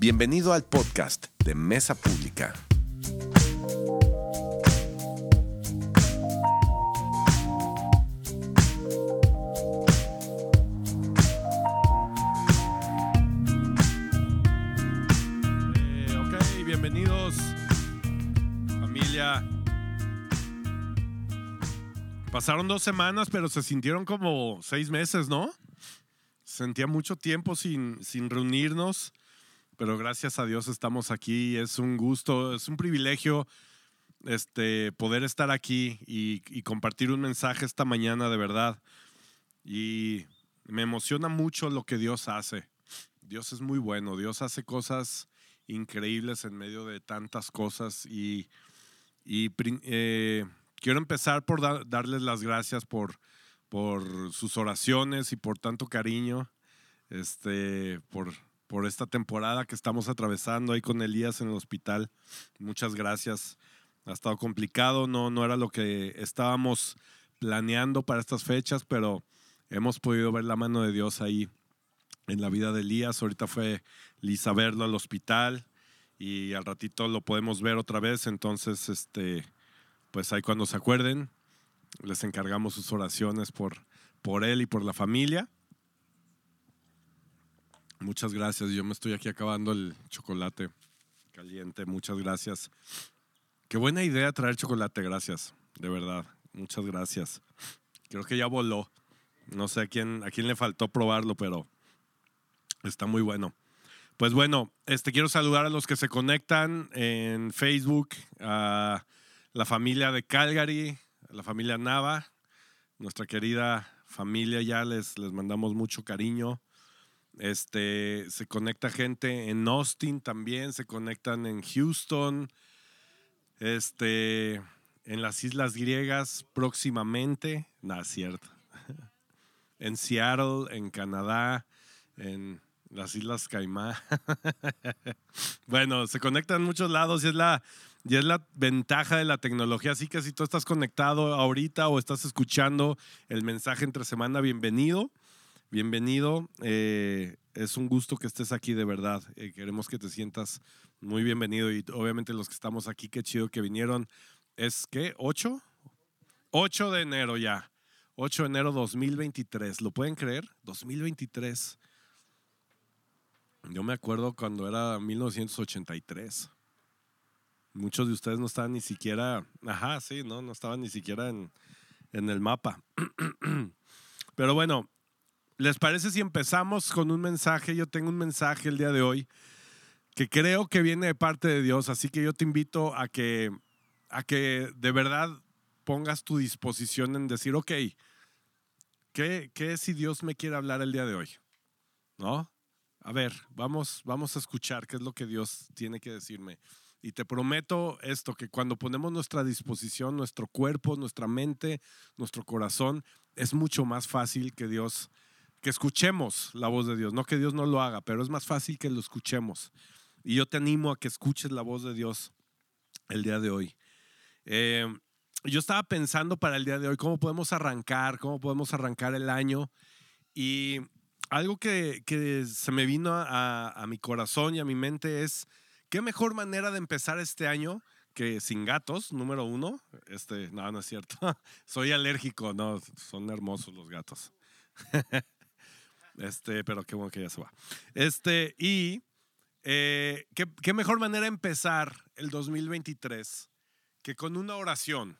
Bienvenido al podcast de Mesa Pública. Eh, ok, bienvenidos familia. Pasaron dos semanas, pero se sintieron como seis meses, ¿no? Sentía mucho tiempo sin, sin reunirnos, pero gracias a Dios estamos aquí. Es un gusto, es un privilegio este, poder estar aquí y, compartir un mensaje esta mañana de verdad. Y me emociona mucho lo que Dios hace. Dios es muy bueno, Dios hace cosas increíbles en medio de tantas cosas y, eh, quiero empezar por da- darles las gracias por, por sus oraciones y por tanto cariño, este, por, por esta temporada que estamos atravesando ahí con Elías en el hospital. Muchas gracias. Ha estado complicado, no, no era lo que estábamos planeando para estas fechas, pero hemos podido ver la mano de Dios ahí en la vida de Elías. Ahorita fue Lisa verlo al hospital y al ratito lo podemos ver otra vez. Entonces, este, pues ahí cuando se acuerden, les encargamos sus oraciones por, por él y por la familia. Muchas gracias. Yo me estoy aquí acabando el chocolate caliente. Muchas gracias. Qué buena idea traer chocolate, gracias. De verdad. Muchas gracias. Creo que ya voló. No sé a quién, a quién le faltó probarlo, pero Está muy bueno. Pues bueno, este, quiero saludar a los que se conectan en Facebook, a la familia de Calgary, a la familia Nava, nuestra querida familia, ya les, les mandamos mucho cariño. Este, se conecta gente en Austin también, se conectan en Houston, este, en las Islas Griegas próximamente, nada, cierto. en Seattle, en Canadá, en las Islas Caimán. bueno, se conectan en muchos lados y es la y es la ventaja de la tecnología. Así que si tú estás conectado ahorita o estás escuchando el mensaje entre semana, bienvenido. Bienvenido. Eh, es un gusto que estés aquí de verdad. Eh, queremos que te sientas muy bienvenido. Y obviamente los que estamos aquí, qué chido que vinieron. ¿Es qué? ¿8? 8 de enero ya. 8 de enero 2023. ¿Lo pueden creer? 2023. Yo me acuerdo cuando era 1983. Muchos de ustedes no estaban ni siquiera, ajá, sí, no, no estaban ni siquiera en, en el mapa. Pero bueno, ¿les parece si empezamos con un mensaje? Yo tengo un mensaje el día de hoy que creo que viene de parte de Dios, así que yo te invito a que, a que de verdad pongas tu disposición en decir, ok, ¿qué, qué si Dios me quiere hablar el día de hoy? ¿No? A ver, vamos, vamos a escuchar qué es lo que Dios tiene que decirme. Y te prometo esto, que cuando ponemos nuestra disposición, nuestro cuerpo, nuestra mente, nuestro corazón, es mucho más fácil que Dios, que escuchemos la voz de Dios. No que Dios no lo haga, pero es más fácil que lo escuchemos. Y yo te animo a que escuches la voz de Dios el día de hoy. Eh, yo estaba pensando para el día de hoy cómo podemos arrancar, cómo podemos arrancar el año. Y algo que, que se me vino a, a, mi corazón y a mi mente es, ¿qué mejor manera de empezar este año que sin gatos, número uno? Este, no, no es cierto. Soy alérgico, no, son hermosos los gatos. este, pero qué bueno que ya se va. Este, y eh, ¿qué, ¿qué mejor manera empezar el 2023 que con una oración?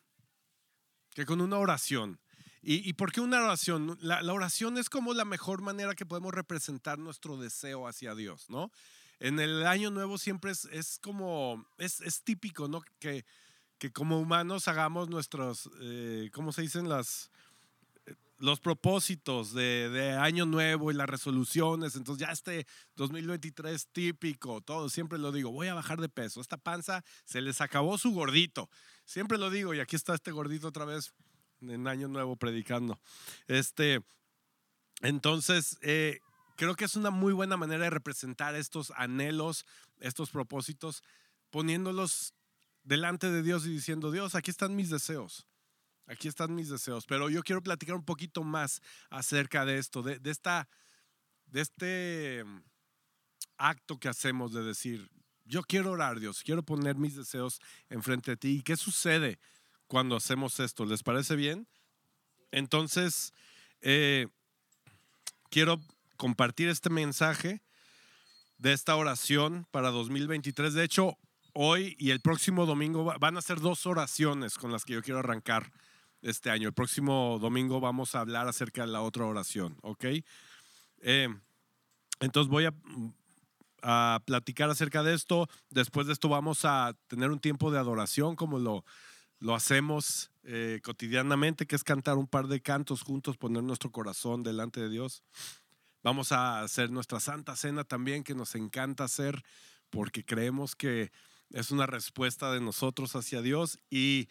Que con una oración. ¿Y, ¿Y, por qué una oración? La, la, oración es como la mejor manera que podemos representar nuestro deseo hacia Dios, ¿no? En el año nuevo siempre es, es como, es, es, típico, ¿no? Que, que como humanos hagamos nuestros, eh, ¿cómo se dicen? Las, los propósitos de, año nuevo y las resoluciones. Entonces ya este 2023 típico, todo, siempre lo digo, voy a bajar de peso. Esta panza se les acabó su gordito. Siempre lo digo y aquí está este gordito otra vez en Año Nuevo predicando. Este, entonces, eh, creo que es una muy buena manera de representar estos anhelos, estos propósitos, poniéndolos delante de Dios y diciendo, Dios, aquí están mis deseos. Aquí están mis deseos. Pero yo quiero platicar un poquito más acerca de esto, de, esta, de este acto que hacemos de decir, yo quiero orar, Dios, quiero poner mis deseos enfrente de ti. ¿Y qué sucede cuando hacemos esto? ¿Les parece bien? Entonces, eh, quiero compartir este mensaje de esta oración para 2023. De hecho, hoy y el próximo domingo van a ser dos oraciones con las que yo quiero arrancar este año. El próximo domingo vamos a hablar acerca de la otra oración, ¿ok? Eh, entonces voy a, a, platicar acerca de esto. Después de esto vamos a tener un tiempo de adoración como lo, lo hacemos eh, cotidianamente, que es cantar un par de cantos juntos, poner nuestro corazón delante de Dios. Vamos a hacer nuestra Santa Cena también, que nos encanta hacer, porque creemos que es una respuesta de nosotros hacia Dios y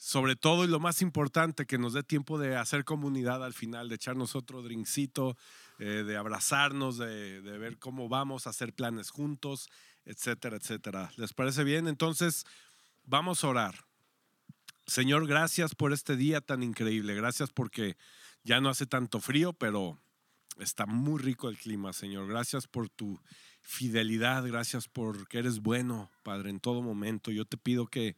sobre todo y lo más importante, que nos dé tiempo de hacer comunidad al final, de echarnos otro drinkcito, eh, de abrazarnos, de, ver cómo vamos a hacer planes juntos, etcétera, etcétera. ¿Les parece bien? Entonces, vamos a orar. Señor, gracias por este día tan increíble. Gracias porque ya no hace tanto frío, pero está muy rico el clima, Señor. Gracias por tu fidelidad. Gracias porque eres bueno, Padre, en todo momento. Yo te pido que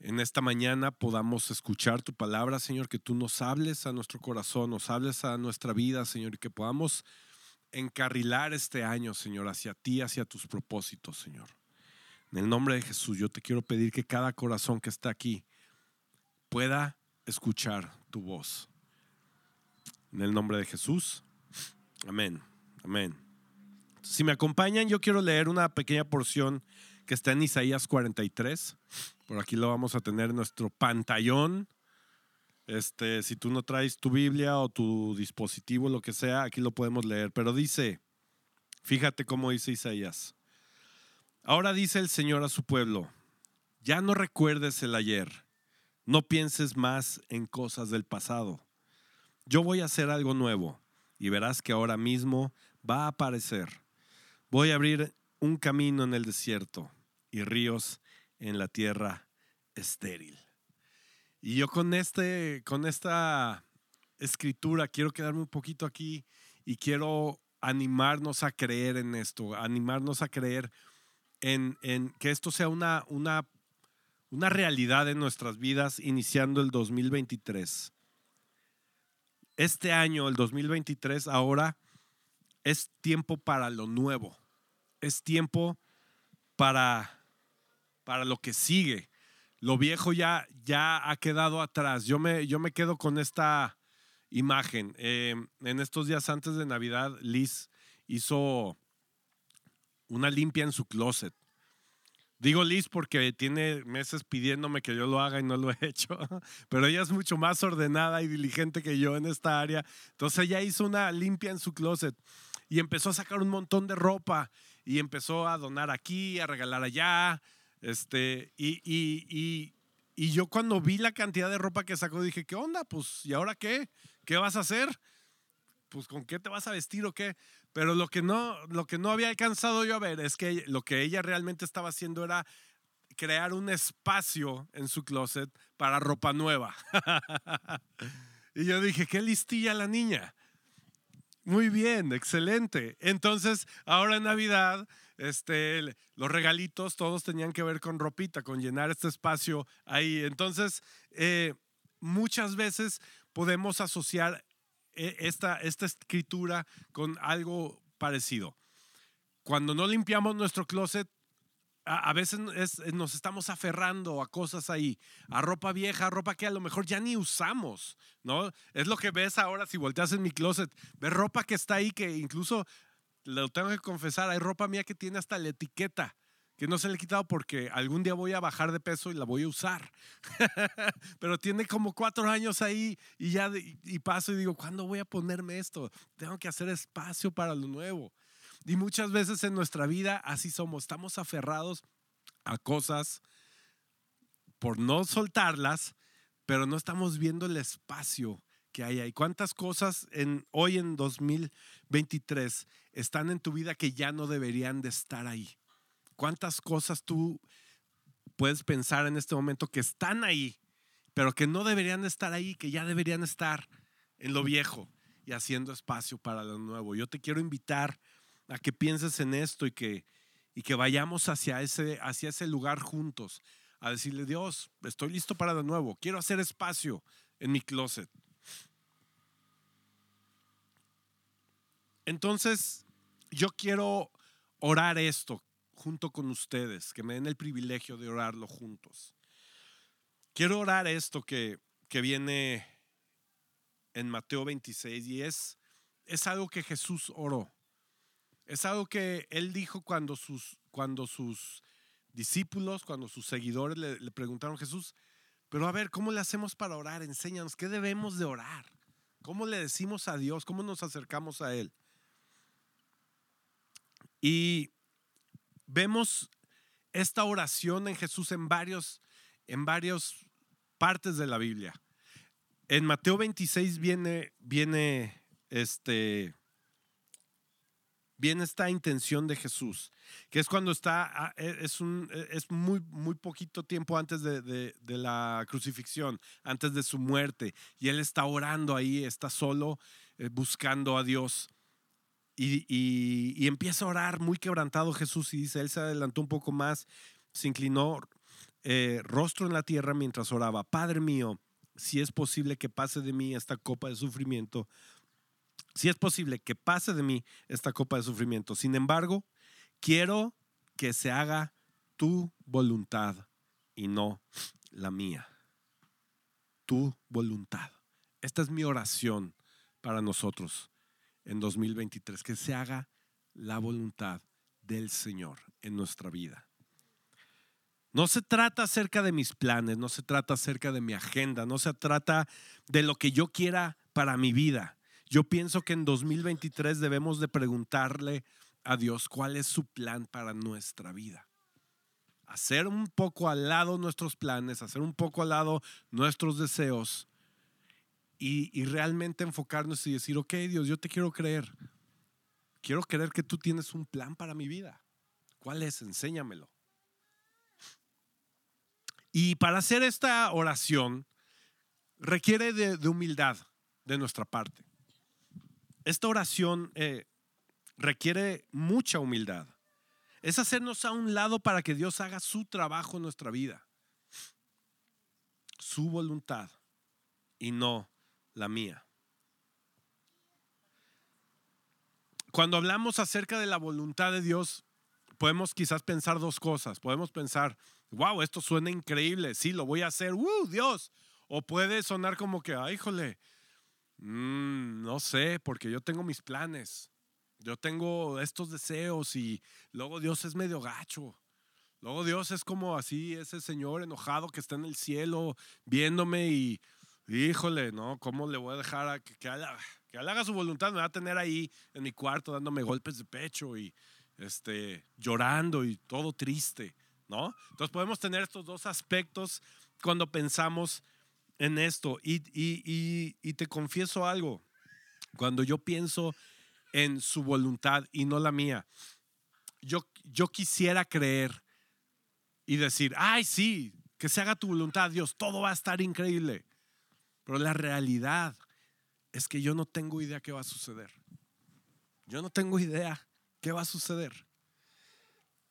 en esta mañana podamos escuchar tu palabra, Señor, que tú nos hables a nuestro corazón, nos hables a nuestra vida, Señor, y que podamos encarrilar este año, Señor, hacia ti, hacia tus propósitos, Señor. En el nombre de Jesús, yo te quiero pedir que cada corazón que está aquí pueda escuchar tu voz. En el nombre de Jesús. Amén. Amén. Si me acompañan, yo quiero leer una pequeña porción que está en Isaías 43. Por aquí lo vamos a tener en nuestro pantallón. Este, si tú no traes tu Biblia o tu dispositivo, lo que sea, aquí lo podemos leer. Pero dice, fíjate cómo dice Isaías. Ahora dice el Señor a su pueblo, ya no recuerdes el ayer, no pienses más en cosas del pasado. Yo voy a hacer algo nuevo y verás que ahora mismo va a aparecer. Voy a abrir un camino en el desierto y ríos en la tierra estéril. Y yo con, este, con esta escritura quiero quedarme un poquito aquí y quiero animarnos a creer en esto, animarnos a creer en, en que esto sea una, una, una realidad en nuestras vidas iniciando el 2023. Este año, el 2023, ahora es tiempo para lo nuevo. Es tiempo para, para lo que sigue. Lo viejo ya, ya ha quedado atrás. Yo me, yo me quedo con esta imagen. Eh, en estos días antes de Navidad, Liz hizo una limpia en su closet. Digo Liz porque tiene meses pidiéndome que yo lo haga y no lo he hecho, pero ella es mucho más ordenada y diligente que yo en esta área. Entonces ella hizo una limpia en su closet y empezó a sacar un montón de ropa y empezó a donar aquí, a regalar allá. Este, y, y, y, y yo cuando vi la cantidad de ropa que sacó dije, ¿qué onda? Pues, ¿y ahora qué? ¿Qué vas a hacer? Pues, ¿con qué te vas a vestir o qué? Pero lo que no, lo que no había alcanzado yo a ver es que lo que ella realmente estaba haciendo era crear un espacio en su closet para ropa nueva. y yo dije, qué listilla la niña. Muy bien, excelente. Entonces, ahora en Navidad, este, los regalitos todos tenían que ver con ropita, con llenar este espacio ahí. Entonces, eh, muchas veces podemos asociar e, esta, esta escritura con algo parecido. Cuando no limpiamos nuestro closet, a, veces nos estamos aferrando a cosas ahí, a ropa vieja, a ropa que a lo mejor ya ni usamos, ¿no? Es lo que ves ahora si volteas en mi closet, ves ropa que está ahí que incluso, lo tengo que confesar, hay ropa mía que tiene hasta la etiqueta que no se le he quitado porque algún día voy a bajar de peso y la voy a usar. Pero tiene como cuatro años ahí y ya y paso y digo, ¿cuándo voy a ponerme esto? Tengo que hacer espacio para lo nuevo. Y muchas veces en nuestra vida así somos, estamos aferrados a cosas por no soltarlas, pero no estamos viendo el espacio que hay ahí. ¿Cuántas cosas en, hoy en 2023 están en tu vida que ya no deberían de estar ahí? ¿Cuántas cosas tú puedes pensar en este momento que están ahí, pero que no deberían estar ahí, que ya deberían estar en lo viejo y haciendo espacio para lo nuevo? Yo te quiero invitar a que pienses en esto y que, y que vayamos hacia ese, hacia ese lugar juntos, a decirle, Dios, estoy listo para de nuevo, quiero hacer espacio en mi closet. Entonces, yo quiero orar esto junto con ustedes, que me den el privilegio de orarlo juntos. Quiero orar esto que, que viene en Mateo 26 y es, es algo que Jesús oró. Es algo que él dijo cuando sus, cuando sus discípulos, cuando sus seguidores le, le preguntaron, Jesús, pero a ver, ¿cómo le hacemos para orar? Enséñanos, ¿qué debemos de orar? ¿Cómo le decimos a Dios? ¿Cómo nos acercamos a Él? Y vemos esta oración en Jesús en varios, en varias partes de la Biblia. En Mateo 26 viene, viene este, viene esta intención de Jesús, que es cuando está, ah, e, es, un, e, es muy, muy poquito tiempo antes de, de, la crucifixión, antes de su muerte, y él está orando ahí, está solo, eh, buscando a Dios. Y, empieza a orar muy quebrantado Jesús y dice, él se adelantó un poco más, se inclinó eh, rostro en la tierra mientras oraba, Padre mío, si es posible que pase de mí esta copa de sufrimiento, si es posible que pase de mí esta copa de sufrimiento. Sin embargo, quiero que se haga tu voluntad y no la mía. Tu voluntad. Esta es mi oración para nosotros en 2023, que se haga la voluntad del Señor en nuestra vida. No se trata acerca de mis planes, no se trata acerca de mi agenda, no se trata de lo que yo quiera para mi vida. Yo pienso que en 2023 debemos de preguntarle a Dios cuál es su plan para nuestra vida. Hacer un poco al lado nuestros planes, hacer un poco al lado nuestros deseos y, realmente enfocarnos y decir, ok Dios, yo te quiero creer. Quiero creer que tú tienes un plan para mi vida. ¿Cuál es? Enséñamelo. Y para hacer esta oración requiere de, de humildad de nuestra parte. Esta oración eh, requiere mucha humildad. Es hacernos a un lado para que Dios haga su trabajo en nuestra vida, su voluntad y no la mía. Cuando hablamos acerca de la voluntad de Dios, podemos quizás pensar dos cosas. Podemos pensar, wow, esto suena increíble, sí, lo voy a hacer, ¡uh, Dios! O puede sonar como que, ay, híjole, Mm, no sé, porque yo tengo mis planes. Yo tengo estos deseos y luego Dios es medio gacho. Luego Dios es como así, ese señor enojado que está en el cielo viéndome y, híjole, ¿no? ¿Cómo le voy a dejar a que, que, haga, su voluntad? Me va a tener ahí en mi cuarto dándome golpes de pecho y este, llorando y todo triste, ¿no? Entonces podemos tener estos dos aspectos cuando pensamos en esto. Y, y, te confieso algo, cuando yo pienso en su voluntad y no la mía, yo, yo quisiera creer y decir, ay, sí, que se haga tu voluntad, Dios, todo va a estar increíble. Pero la realidad es que yo no tengo idea qué va a suceder. Yo no tengo idea qué va a suceder.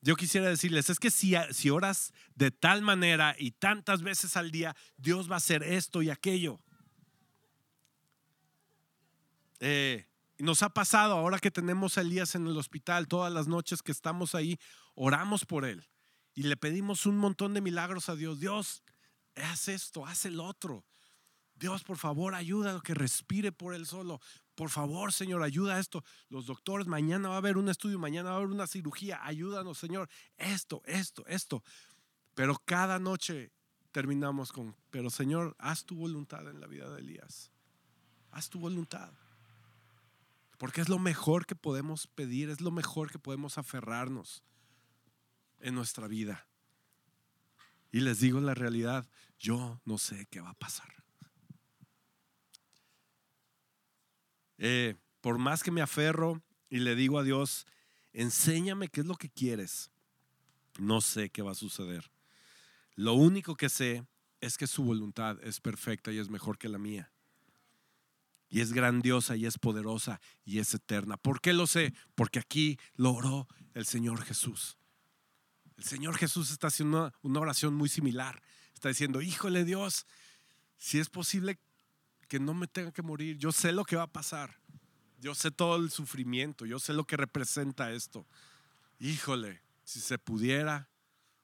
Yo quisiera decirles, es que si, si oras de tal manera y tantas veces al día, Dios va a hacer esto y aquello. Eh, nos ha pasado ahora que tenemos a Elías en el hospital, todas las noches que estamos ahí, oramos por él y le pedimos un montón de milagros a Dios. Dios, haz esto, haz el otro. Dios, por favor, ayuda a que respire por él solo. Por favor, Señor, ayuda a esto. Los doctores, mañana va a haber un estudio, mañana va a haber una cirugía. Ayúdanos, Señor. Esto, esto, esto. Pero cada noche terminamos con, pero Señor, haz tu voluntad en la vida de Elías. Haz tu voluntad. Porque es lo mejor que podemos pedir, es lo mejor que podemos aferrarnos en nuestra vida. Y les digo la realidad, yo no sé qué va a pasar. Eh, por más que me aferro y le digo a Dios, enséñame qué es lo que quieres, no sé qué va a suceder. Lo único que sé es que su voluntad es perfecta y es mejor que la mía. Y es grandiosa y es poderosa y es eterna. ¿Por qué lo sé? Porque aquí lo oró el Señor Jesús. El Señor Jesús está haciendo una, oración muy similar. Está diciendo, híjole Dios, si es posible que no me tenga que morir, yo sé lo que va a pasar. Yo sé todo el sufrimiento, yo sé lo que representa esto. Híjole, si se pudiera,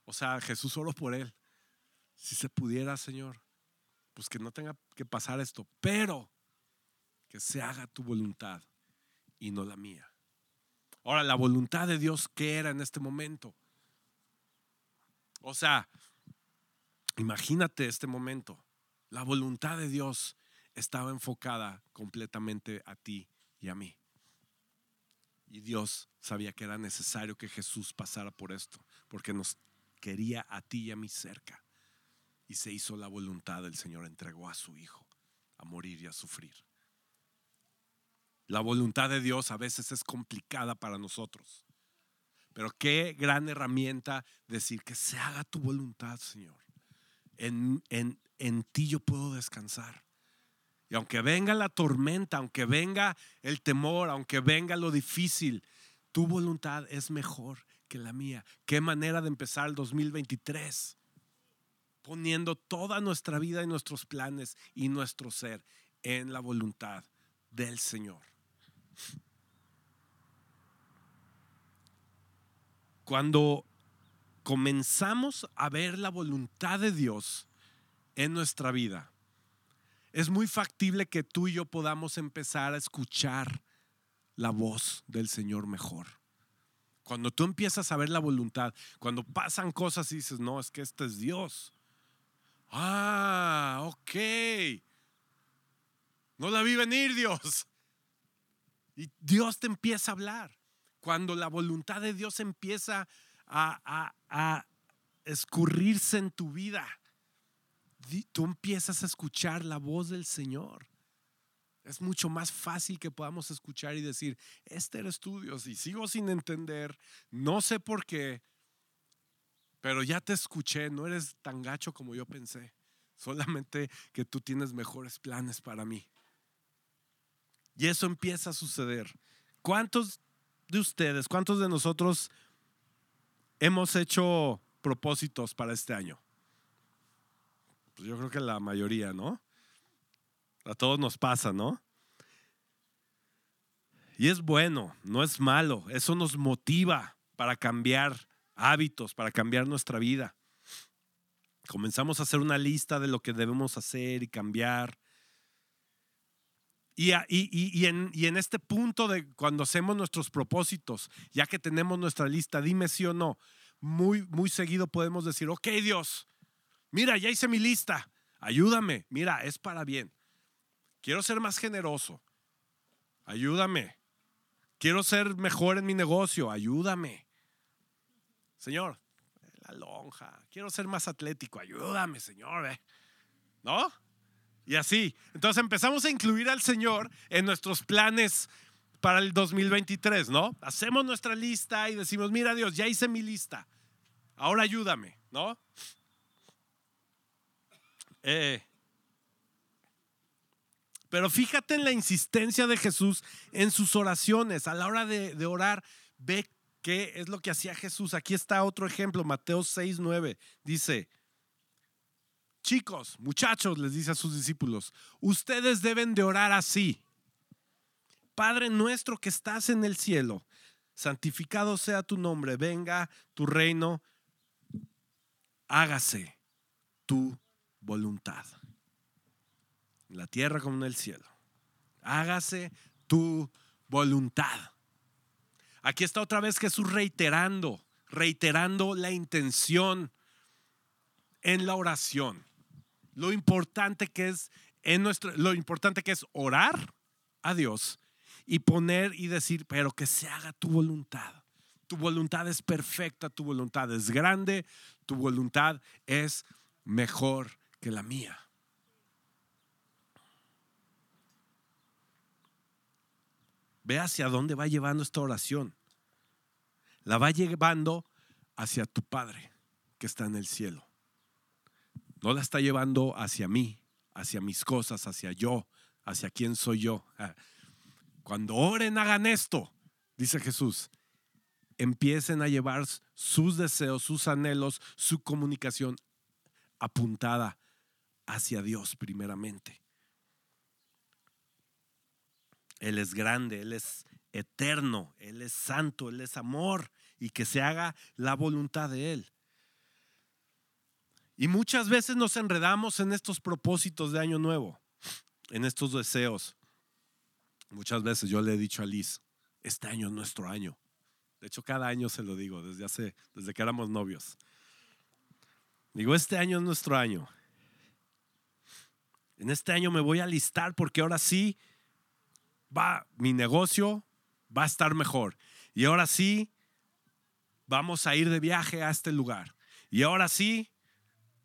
o sea, Jesús oró por él. Si se pudiera, Señor, pues que no tenga que pasar esto, pero que se haga tu voluntad y no la mía. Ahora, la voluntad de Dios, ¿qué era en este momento? O sea, imagínate este momento. La voluntad de Dios estaba enfocada completamente a ti y a mí. Y Dios sabía que era necesario que Jesús pasara por esto, porque nos quería a ti y a mí cerca. Y se hizo la voluntad del Señor, entregó a su Hijo a morir y a sufrir. La voluntad de Dios a veces es complicada para nosotros. Pero qué gran herramienta decir que se haga tu voluntad, Señor. En, en, en ti yo puedo descansar. Y aunque venga la tormenta, aunque venga el temor, aunque venga lo difícil, tu voluntad es mejor que la mía. Qué manera de empezar el 2023. Poniendo toda nuestra vida y nuestros planes y nuestro ser en la voluntad del Señor. Cuando comenzamos a ver la voluntad de Dios en nuestra vida, es muy factible que tú y yo podamos empezar a escuchar la voz del Señor mejor. Cuando tú empiezas a ver la voluntad, cuando pasan cosas y dices, no, es que este es Dios. Ah, ok. No la vi venir, Dios. Y Dios te empieza a hablar. Cuando la voluntad de Dios empieza a, a escurrirse en tu vida tú empiezas a escuchar la voz del Señor. Es mucho más fácil que podamos escuchar y decir, este eres tú Dios sigo sin entender, no sé por qué, pero ya te escuché, no eres tan gacho como yo pensé, solamente que tú tienes mejores planes para mí. Y eso empieza a suceder. ¿Cuántos de ustedes, cuántos de nosotros hemos hecho propósitos para este año? Pues yo creo que la mayoría, ¿no? A todos nos pasa, ¿no? Y es bueno, no es malo. Eso nos motiva para cambiar hábitos, para cambiar nuestra vida. Comenzamos a hacer una lista de lo que debemos hacer y cambiar. Y, y, en, y, en, este punto de cuando hacemos nuestros propósitos, ya que tenemos nuestra lista, dime sí o no, muy, muy seguido podemos decir, ok Dios, Mira, ya hice mi lista. Ayúdame. Mira, es para bien. Quiero ser más generoso. Ayúdame. Quiero ser mejor en mi negocio. Ayúdame. Señor, la lonja. Quiero ser más atlético. Ayúdame, Señor. Eh. ¿No? Y así. Entonces empezamos a incluir al Señor en nuestros planes para el 2023, ¿no? Hacemos nuestra lista y decimos, mira Dios, ya hice mi lista. Ahora ayúdame, ¿no? Eh. Pero fíjate en la insistencia de Jesús en sus oraciones. A la hora de, orar, ve qué es lo que hacía Jesús. Aquí está otro ejemplo, Mateo 6, 9. Dice, chicos, muchachos, les dice a sus discípulos, ustedes deben de orar así. Padre nuestro que estás en el cielo, santificado sea tu nombre, venga tu reino, hágase tu voluntad. En la tierra como en el cielo. Hágase tu voluntad. Aquí está otra vez Jesús reiterando, reiterando la intención en la oración. Lo importante que es en nuestro, lo importante que es orar a Dios y poner y decir, pero que se haga tu voluntad. Tu voluntad es perfecta, tu voluntad es grande, tu voluntad es mejor que la mía. Ve hacia dónde va llevando esta oración. La va llevando hacia tu Padre que está en el cielo. No la está llevando hacia mí, hacia mis cosas, hacia yo, ¿Hacia quién soy yo? Cuando oren, hagan esto, dice Jesús. Empiecen a llevar sus deseos, sus anhelos, su comunicación apuntada hacia Dios primeramente. Él es grande, Él es eterno, Él es santo, Él es amor y que se haga la voluntad de Él. Y muchas veces nos enredamos en estos propósitos de año nuevo, en estos deseos. Muchas veces yo le he dicho a Liz, este año es nuestro año. De hecho, cada año se lo digo, desde hace, desde que éramos novios. Digo, este año es nuestro año. En este año me voy a listar porque ahora sí va mi negocio va a estar mejor. Y ahora sí vamos a ir de viaje a este lugar. Y ahora sí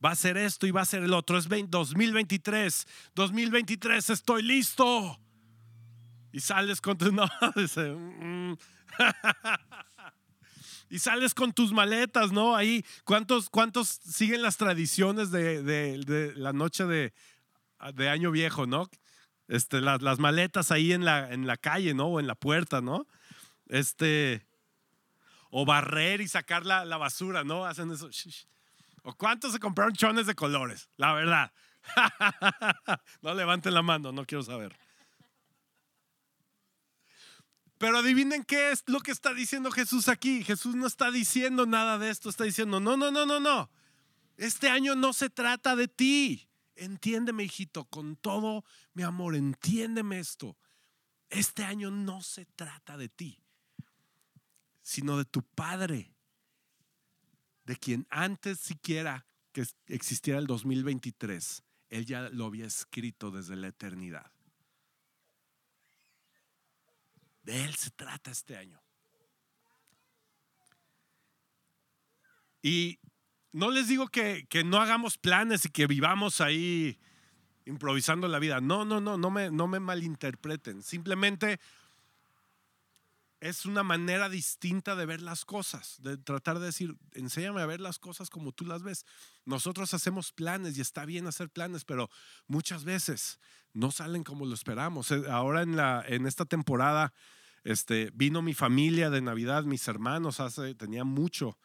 va a ser esto y va a ser el otro. Es 2023. 2023 estoy listo. Y sales con tus no, mm, mm. y sales con tus maletas, ¿no? Ahí, ¿cuántos, cuántos siguen las tradiciones de, la noche de, de, Año Viejo, ¿no? Este, las, las, maletas ahí en la, en la calle, ¿no? O en la puerta, ¿no? Este, o barrer y sacar la, la basura, ¿no? Hacen eso. ¿O cuántos se compraron chones de colores? La verdad. no levanten la mano, no quiero saber. Pero adivinen qué es lo que está diciendo Jesús aquí. Jesús no está diciendo nada de esto, está diciendo, no, no, no, no, no. Este año no se trata de ti. Entiéndeme, hijito, con todo mi amor, entiéndeme esto. Este año no se trata de ti, sino de tu Padre, de quien antes siquiera que existiera el 2023, Él ya lo había escrito desde la eternidad. De Él se trata este año. Y no les digo que, no hagamos planes y que vivamos ahí improvisando la vida. No, no, no, no me, no me malinterpreten. Simplemente es una manera distinta de ver las cosas, de tratar de decir, enséñame a ver las cosas como tú las ves. Nosotros hacemos planes y está bien hacer planes, pero muchas veces no salen como lo esperamos. Eh, ahora en, la, en esta temporada este, vino mi familia de Navidad, mis hermanos, hace, tenía mucho,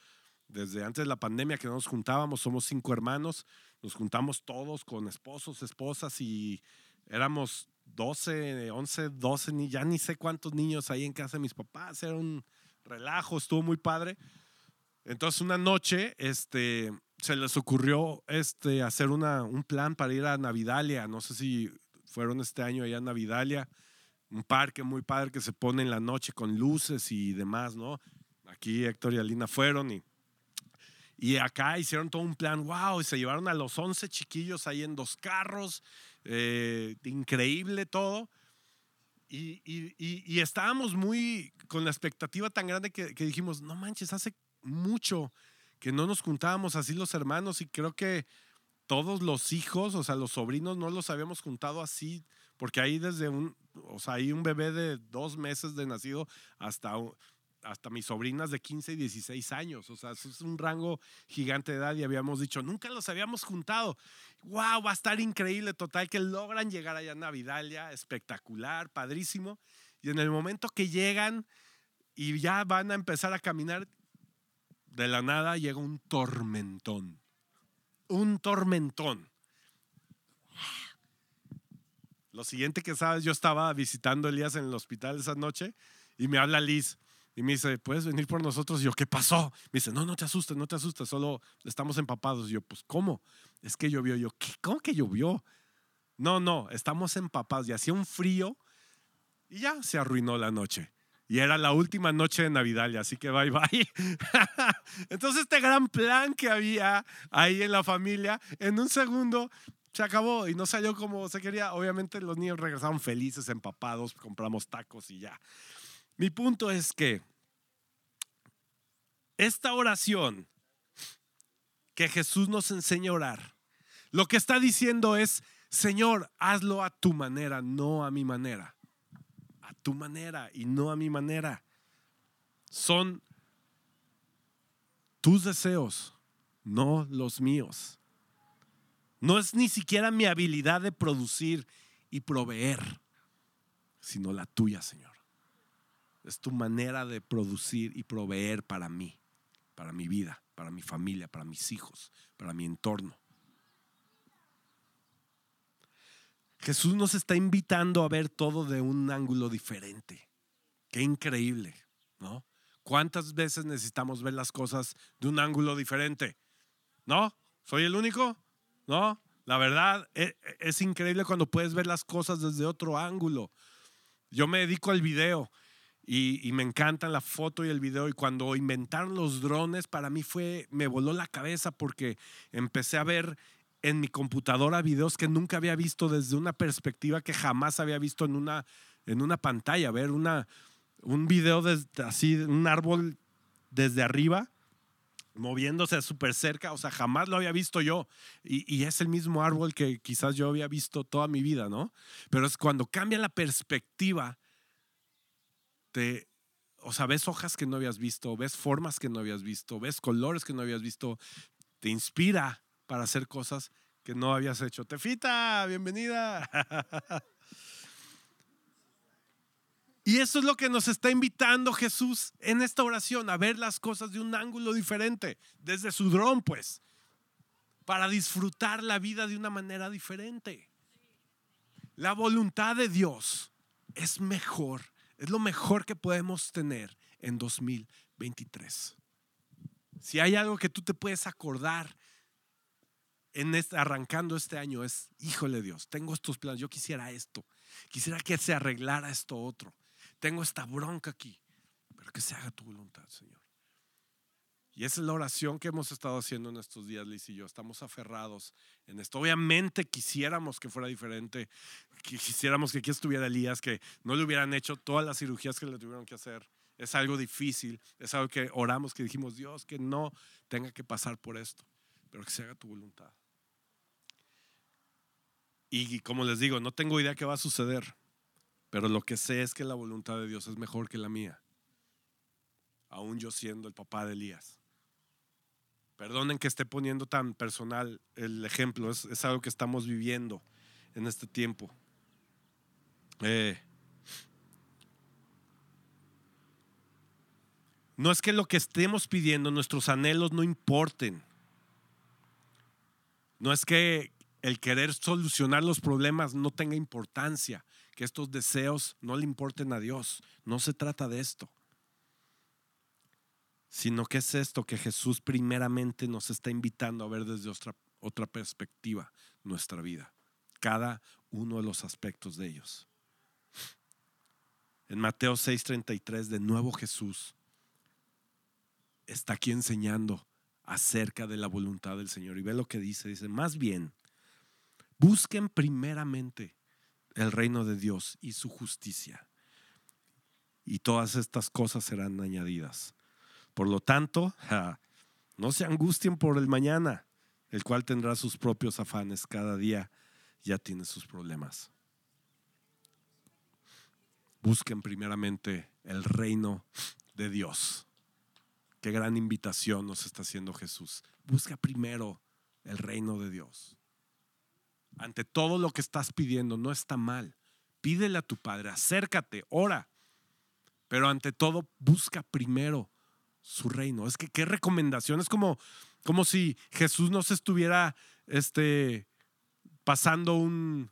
desde antes de la pandemia que nos juntábamos, somos cinco hermanos, nos juntamos todos con esposos, esposas y éramos 12, 11, 12, ni, ya ni sé cuántos niños ahí en casa de mis papás, era un relajo, estuvo muy padre. Entonces una noche este, se les ocurrió este, hacer una, un plan para ir a Navidalia, no sé si fueron este año allá a Navidalia un parque muy padre que se pone en la noche con luces y demás, ¿no? Aquí Héctor y Alina fueron y, y acá hicieron todo un plan, wow, y se llevaron a los 11 chiquillos ahí en dos carros, eh, increíble todo. Y, y, estábamos muy con la expectativa tan grande que, que dijimos, no manches, hace mucho que no nos juntábamos así los hermanos y creo que todos los hijos, o sea, los sobrinos, no los habíamos juntado así, porque ahí desde un, o sea, hay un bebé de dos meses de nacido hasta, hasta mis sobrinas de 15 y 16 años. O sea, eso es un rango gigante de edad y habíamos dicho, nunca los habíamos juntado. ¡Wow! Va a estar increíble. Total, que logran llegar allá a Navidalia. Espectacular, padrísimo. Y en el momento que llegan y ya van a empezar a caminar, de la nada llega un tormentón. Un tormentón. Lo siguiente que sabes, yo estaba visitando a Elías en el hospital esa noche y me habla Liz y me dice, ¿puedes venir por nosotros? Y yo, ¿qué pasó? Me dice, no, no te asustes, no te asustes, solo estamos empapados. Y yo, pues, ¿cómo? Es que llovió. yo, ¿qué? ¿Cómo que llovió? No, no, estamos empapados y hacía un frío y ya se arruinó la noche. Y era la última noche de Navidad, así que bye bye. Entonces este gran plan que había ahí en la familia, en un segundo se acabó y no salió como se quería. Obviamente los niños regresaron felices, empapados, compramos tacos y ya. Mi punto es que esta oración que Jesús nos enseña a orar, lo que está diciendo es, Señor, hazlo a tu manera, no a mi manera. A tu manera y no a mi manera. Son tus deseos, no los míos. No es ni siquiera mi habilidad de producir y proveer, sino la tuya, Señor. Es tu manera de producir y proveer para mí, para mi vida, para mi familia, para mis hijos, para mi entorno. Jesús nos está invitando a ver todo de un ángulo diferente. Qué increíble, ¿no? ¿Cuántas veces necesitamos ver las cosas de un ángulo diferente? ¿No? ¿Soy el único? ¿No? La verdad, e, e, es, increíble cuando puedes ver las cosas desde otro ángulo. Yo me dedico al video y, y, me encantan la foto y el video. Y cuando inventaron los drones, para mí fue, me voló la cabeza porque empecé a ver en mi computadora videos que nunca había visto desde una perspectiva que jamás había visto en una, en una pantalla. Ver una, un video desde, así, un árbol desde arriba moviéndose súper cerca, o sea, jamás lo había visto yo. Y, es el mismo árbol que quizás yo había visto toda mi vida, ¿no? Pero es cuando cambia la perspectiva, te, o sea, ves hojas que no habías visto, ves formas que no habías visto, ves colores que no habías visto, te inspira para hacer cosas que no habías hecho. Tefita, bienvenida. Y eso es lo que nos está invitando Jesús en esta oración, a ver las cosas de un ángulo diferente, desde su dron, pues, para disfrutar la vida de una manera diferente. La voluntad de Dios es mejor, es lo mejor que podemos tener en 2023. Si hay algo que tú te puedes acordar en este, arrancando este año es, híjole Dios, tengo estos planes, yo quisiera esto, quisiera que se arreglara esto otro tengo esta bronca aquí, pero que se haga tu voluntad, Señor. Y esa es la oración que hemos estado haciendo en estos días, Liz y yo. Estamos aferrados en esto. Obviamente quisiéramos que fuera diferente, quisiéramos que aquí estuviera Elías, que no le hubieran hecho todas las cirugías que le tuvieron que hacer. Es algo difícil, es algo que oramos, que dijimos, Dios, que no tenga que pasar por esto, pero que se haga tu voluntad. Y como les digo, no tengo idea qué va a suceder. Pero lo que sé es que la voluntad de Dios es mejor que la mía. Aún yo siendo el papá de Elías. Perdonen que esté poniendo tan personal el ejemplo. Es, algo que estamos viviendo en este tiempo. Eh, no es que lo que estemos pidiendo, nuestros anhelos no importen. No es que el querer solucionar los problemas no tenga importancia que estos deseos no le importen a Dios. No se trata de esto. Sino que es esto que Jesús primeramente nos está invitando a ver desde otra, otra perspectiva nuestra vida. Cada uno de los aspectos de ellos. En Mateo 6:33, de nuevo Jesús está aquí enseñando acerca de la voluntad del Señor. Y ve lo que dice, dice, más bien, busquen primeramente el reino de Dios y su justicia. Y todas estas cosas serán añadidas. Por lo tanto, no se angustien por el mañana, el cual tendrá sus propios afanes. Cada día ya tiene sus problemas. Busquen primeramente el reino de Dios. Qué gran invitación nos está haciendo Jesús. Busca primero el reino de Dios ante todo lo que estás pidiendo, no está mal. Pídele a tu Padre, acércate, ora. Pero ante todo, busca primero su reino. Es que qué recomendación. Es como, como si Jesús nos estuviera este, pasando un,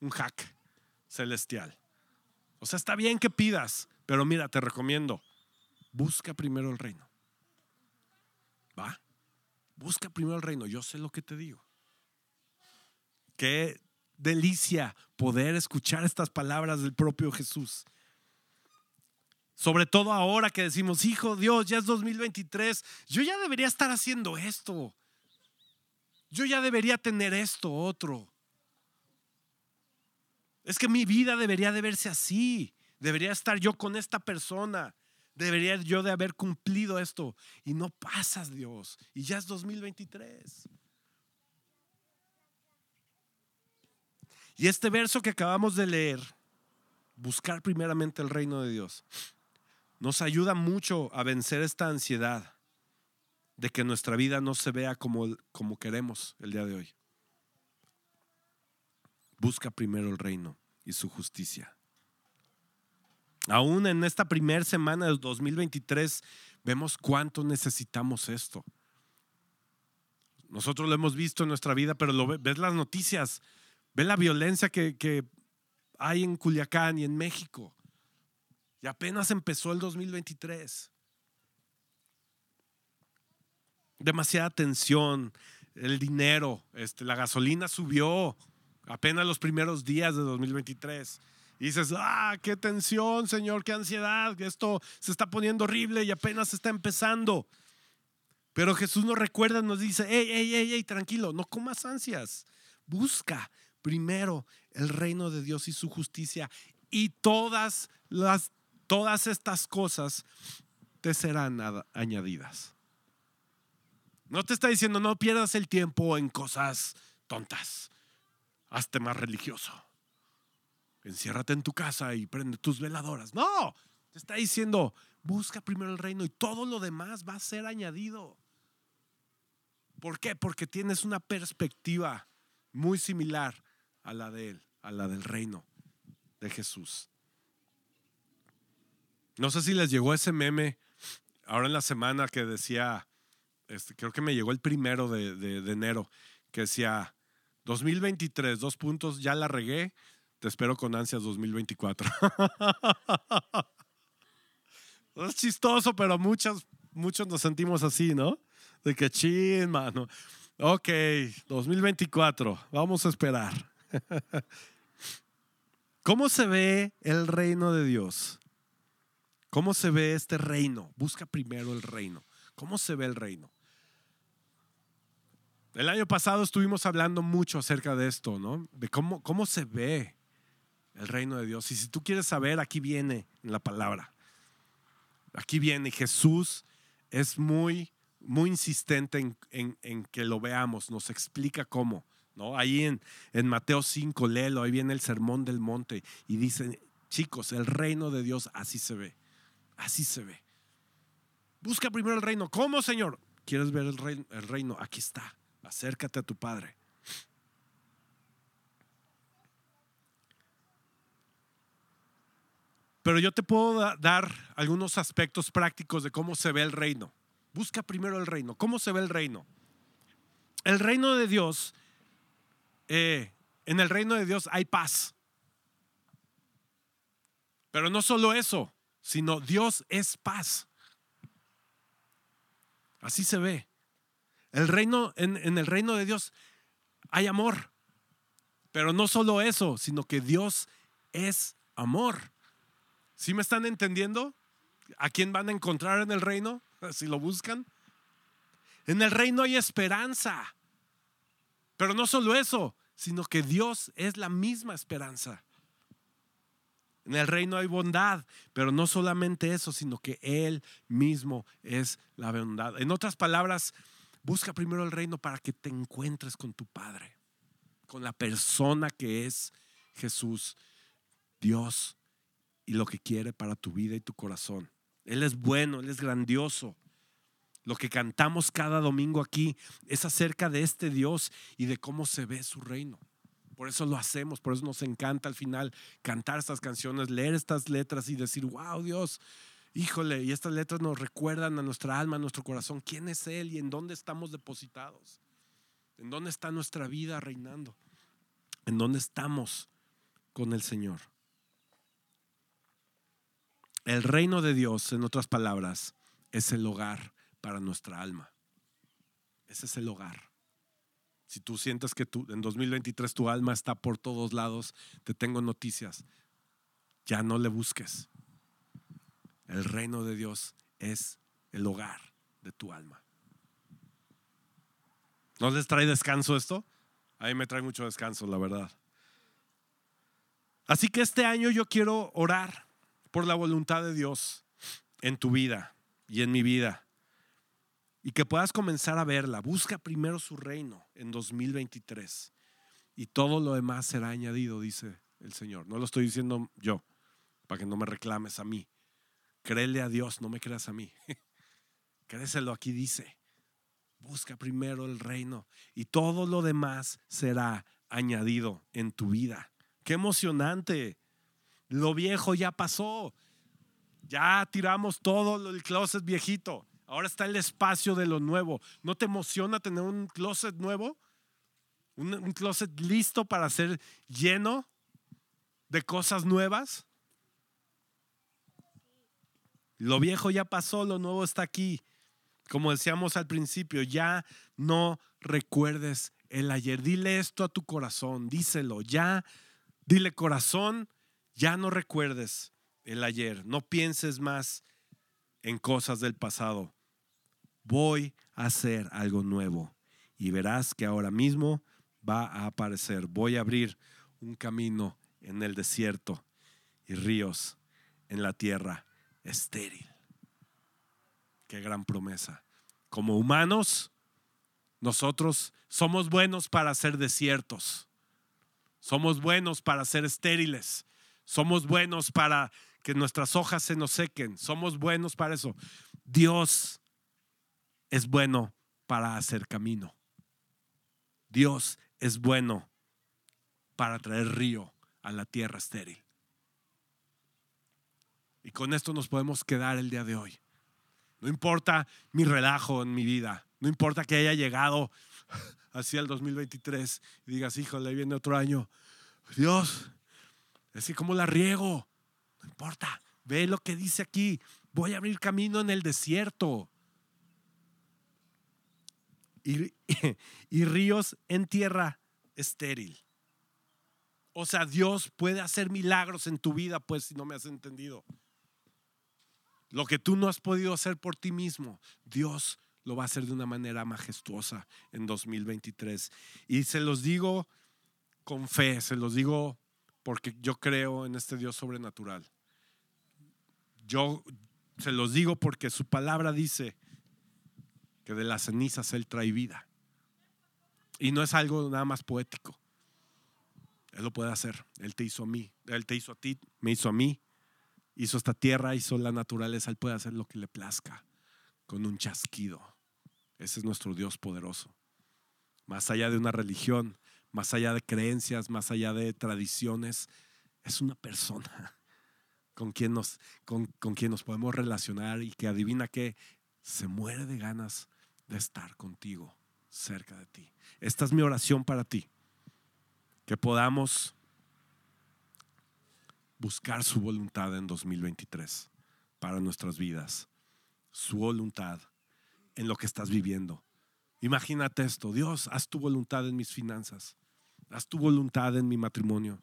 un hack celestial. O sea, está bien que pidas, pero mira, te recomiendo, busca primero el reino. ¿Va? Busca primero el reino. Yo sé lo que te digo. Qué delicia poder escuchar estas palabras del propio Jesús. Sobre todo ahora que decimos, hijo Dios, ya es 2023, yo ya debería estar haciendo esto. Yo ya debería tener esto otro. Es que mi vida debería de verse así. Debería estar yo con esta persona. Debería yo de haber cumplido esto. Y no pasas, Dios. Y ya es 2023. Y este verso que acabamos de leer, buscar primeramente el reino de Dios, nos ayuda mucho a vencer esta ansiedad de que nuestra vida no se vea como, como queremos el día de hoy. Busca primero el reino y su justicia. Aún en esta primera semana del 2023 vemos cuánto necesitamos esto. Nosotros lo hemos visto en nuestra vida, pero lo ves las noticias, ves la violencia que, que hay en Culiacán y en México. Y apenas empezó el 2023. Demasiada tensión, el dinero, este, la gasolina subió apenas los primeros días de 2023. Y dices, ah, qué tensión, Señor, qué ansiedad, esto se está poniendo horrible y apenas está empezando. Pero Jesús nos recuerda, nos dice, hey, hey, hey, hey, tranquilo, no comas ansias. Busca primero el reino de Dios y su justicia y todas las todas estas cosas te serán añadidas. No te está diciendo no pierdas el tiempo en cosas tontas. Hazte más religioso. Enciérrate en tu casa y prende tus veladoras. No, te está diciendo busca primero el reino y todo lo demás va a ser añadido. ¿Por qué? Porque tienes una perspectiva muy similar a la de Él, a la del reino de Jesús. No sé si les llegó ese meme ahora en la semana que decía, este, creo que me llegó el primero de, enero, que decía, 2023, dos puntos, ya la regué, te espero con ansias 2024. es chistoso, pero muchos, muchos nos sentimos así, ¿no? De que chin, mano. Ok, 2024, vamos a esperar. ¿Cómo se ve el reino de Dios? ¿Cómo se ve este reino? Busca primero el reino. ¿Cómo se ve el reino? El año pasado estuvimos hablando mucho acerca de esto, ¿no? De cómo, cómo se ve el reino de Dios. Y si tú quieres saber, aquí viene en la palabra. Aquí viene. Jesús es muy muy insistente en, que lo veamos, nos explica cómo. ¿no? Ahí en, en Mateo 5, léelo, ahí viene el sermón del monte y dicen, chicos, el reino de Dios así se ve, así se ve. Busca primero el reino. ¿Cómo, Señor? ¿Quieres ver el reino? El reino? Aquí está. Acércate a tu Padre. Pero yo te puedo dar algunos aspectos prácticos de cómo se ve el reino. Busca primero el reino. ¿Cómo se ve el reino? El reino de Dios, eh, en el reino de Dios hay paz. Pero no solo eso, sino Dios es paz. Así se ve. El reino, en, en, el reino de Dios hay amor. Pero no solo eso, sino que Dios es amor. ¿Sí me están entendiendo? ¿A quién van a encontrar en el reino? si lo buscan. En el reino hay esperanza. Pero no solo eso, sino que Dios es la misma esperanza. En el reino hay bondad, pero no solamente eso, sino que Él mismo es la bondad. En otras palabras, busca primero el reino para que te encuentres con tu Padre, con la persona que es Jesús, Dios, y lo que quiere para tu vida y tu corazón. Él es bueno, Él es grandioso. Lo que cantamos cada domingo aquí es acerca de este Dios y de cómo se ve su reino. Por eso lo hacemos, por eso nos encanta al final cantar estas canciones, leer estas letras y decir, wow Dios, híjole, y estas letras nos recuerdan a nuestra alma, a nuestro corazón, quién es Él y en dónde estamos depositados, en dónde está nuestra vida reinando, en dónde estamos con el Señor. El reino de Dios, en otras palabras, es el hogar para nuestra alma. Ese es el hogar. Si tú sientes que tú, en 2023 tu alma está por todos lados, te tengo noticias. Ya no le busques. El reino de Dios es el hogar de tu alma. ¿No les trae descanso esto? A mí me trae mucho descanso, la verdad. Así que este año yo quiero orar por la voluntad de Dios en tu vida y en mi vida. Y que puedas comenzar a verla. Busca primero su reino en 2023. Y todo lo demás será añadido, dice el Señor. No lo estoy diciendo yo, para que no me reclames a mí. Créele a Dios, no me creas a mí. Créeselo, aquí dice. Busca primero el reino y todo lo demás será añadido en tu vida. Qué emocionante. Lo viejo ya pasó. Ya tiramos todo el closet viejito. Ahora está el espacio de lo nuevo. ¿No te emociona tener un closet nuevo? Un, closet listo para ser lleno de cosas nuevas. Lo viejo ya pasó, lo nuevo está aquí. Como decíamos al principio, ya no recuerdes el ayer. Dile esto a tu corazón, díselo, ya, dile corazón, ya no recuerdes el ayer, no pienses más en cosas del pasado. Voy a hacer algo nuevo y verás que ahora mismo va a aparecer. Voy a abrir un camino en el desierto y ríos en la tierra estéril. Qué gran promesa. Como humanos, nosotros somos buenos para ser desiertos. Somos buenos para ser estériles. Somos buenos para que nuestras hojas se nos sequen. Somos buenos para eso. Dios es bueno para hacer camino. Dios es bueno para traer río a la tierra estéril. Y con esto nos podemos quedar el día de hoy. No importa mi relajo en mi vida, no importa que haya llegado hacia el 2023 y digas, híjole, viene otro año. Dios, así como la riego, no importa, ve lo que dice aquí, voy a abrir camino en el desierto. Y, ríos en tierra estéril. O sea, Dios puede hacer milagros en tu vida, pues, si no me has entendido. Lo que tú no has podido hacer por ti mismo, Dios lo va a hacer de una manera majestuosa en 2023. Y se los digo con fe, se los digo porque yo creo en este Dios sobrenatural. Yo se los digo porque su palabra dice que de las cenizas Él trae vida. Y no es algo nada más poético. Él lo puede hacer. Él te hizo a mí. Él te hizo a ti, me hizo a mí. Hizo esta tierra, hizo la naturaleza. Él puede hacer lo que le plazca con un chasquido. Ese es nuestro Dios poderoso. Más allá de una religión, más allá de creencias, más allá de tradiciones, es una persona con quien nos, con, con quien nos podemos relacionar y que adivina que se muere de ganas de estar contigo, cerca de ti. Esta es mi oración para ti. Que podamos buscar su voluntad en 2023 para nuestras vidas, su voluntad en lo que estás viviendo. Imagínate esto, Dios, haz tu voluntad en mis finanzas, haz tu voluntad en mi matrimonio,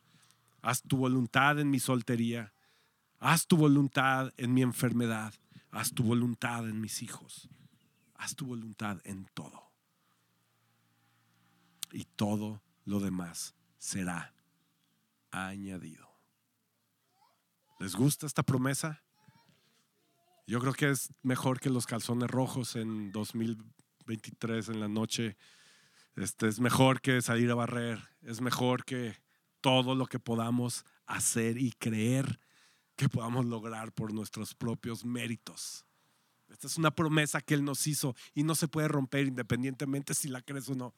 haz tu voluntad en mi soltería, haz tu voluntad en mi enfermedad, haz tu voluntad en mis hijos, haz tu voluntad en todo. Y todo lo demás será añadido. ¿Les gusta esta promesa? Yo creo que es mejor que los calzones rojos en 2023 en la noche. Este es mejor que salir a barrer, es mejor que todo lo que podamos hacer y creer que podamos lograr por nuestros propios méritos. Esta es una promesa que Él nos hizo y no se puede romper independientemente si la crees o no.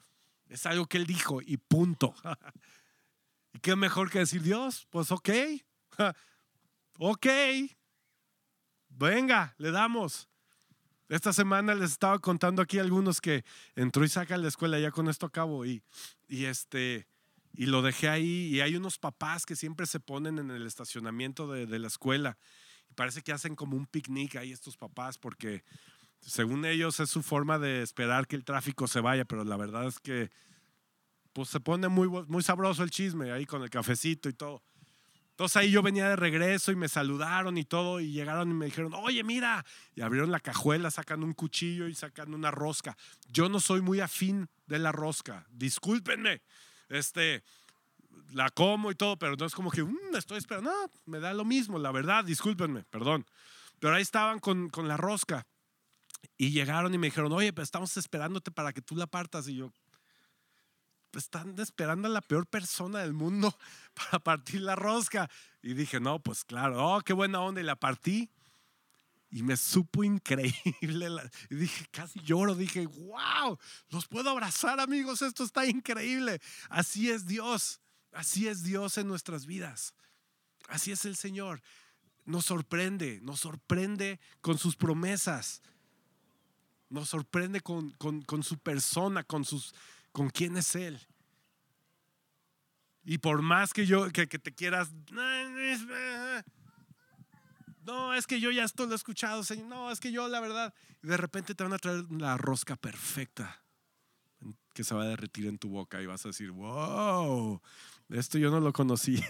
Es algo que Él dijo y punto. ¿Y qué mejor que decir Dios? Pues ok, ok, venga, le damos. Esta semana les estaba contando aquí a algunos que entró y saca la escuela, ya con esto acabo, y, y, este, y lo dejé ahí, y hay unos papás que siempre se ponen en el estacionamiento de la escuela, y parece que hacen como un picnic ahí estos papás, porque según ellos es su forma de esperar que el tráfico se vaya, pero la verdad es que pues se pone muy, muy sabroso el chisme ahí con el cafecito y todo. Entonces ahí yo venía de regreso y me saludaron y todo y llegaron y me dijeron, oye, mira, y abrieron la cajuela, sacan un cuchillo y sacan una rosca. Yo no soy muy afín de la rosca, discúlpenme, este, la como y todo, pero no es como que, mmm, estoy esperando, me da lo mismo, la verdad, discúlpenme, perdón. Pero ahí estaban con, con la rosca y llegaron y me dijeron, oye, pues estamos esperándote para que tú la partas. Y yo, están esperando a la peor persona del mundo para partir la rosca. Y dije, no, pues claro, oh, qué buena onda. Y la partí. y me supo increíble. Y dije, casi lloro, dije, wow, los puedo abrazar amigos, esto está increíble. Así es Dios, así es Dios en nuestras vidas. Así es el Señor. Nos sorprende, nos sorprende con sus promesas. Nos sorprende con, con su persona, con, sus, con quién es Él. Y por más que yo, que, te quieras, no, es que yo ya esto lo he escuchado, Señor, no, es que yo la verdad, de repente te van a traer la rosca perfecta que se va a derretir en tu boca y vas a decir, wow, esto yo no lo conocía.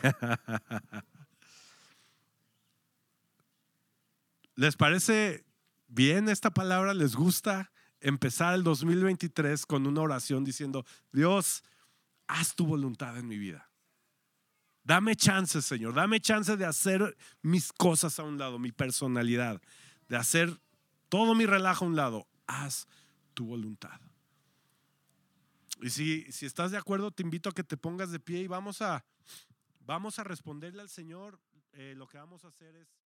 ¿Les parece bien esta palabra? ¿Les gusta empezar el 2023 con una oración diciendo, Dios, haz tu voluntad en mi vida. Dame chance, Señor, dame chance de hacer mis cosas a un lado, mi personalidad, de hacer todo mi relajo a un lado. Haz tu voluntad. Y si, si estás de acuerdo, te invito a que te pongas de pie y vamos a, vamos a responderle al Señor. Eh, lo que vamos a hacer es...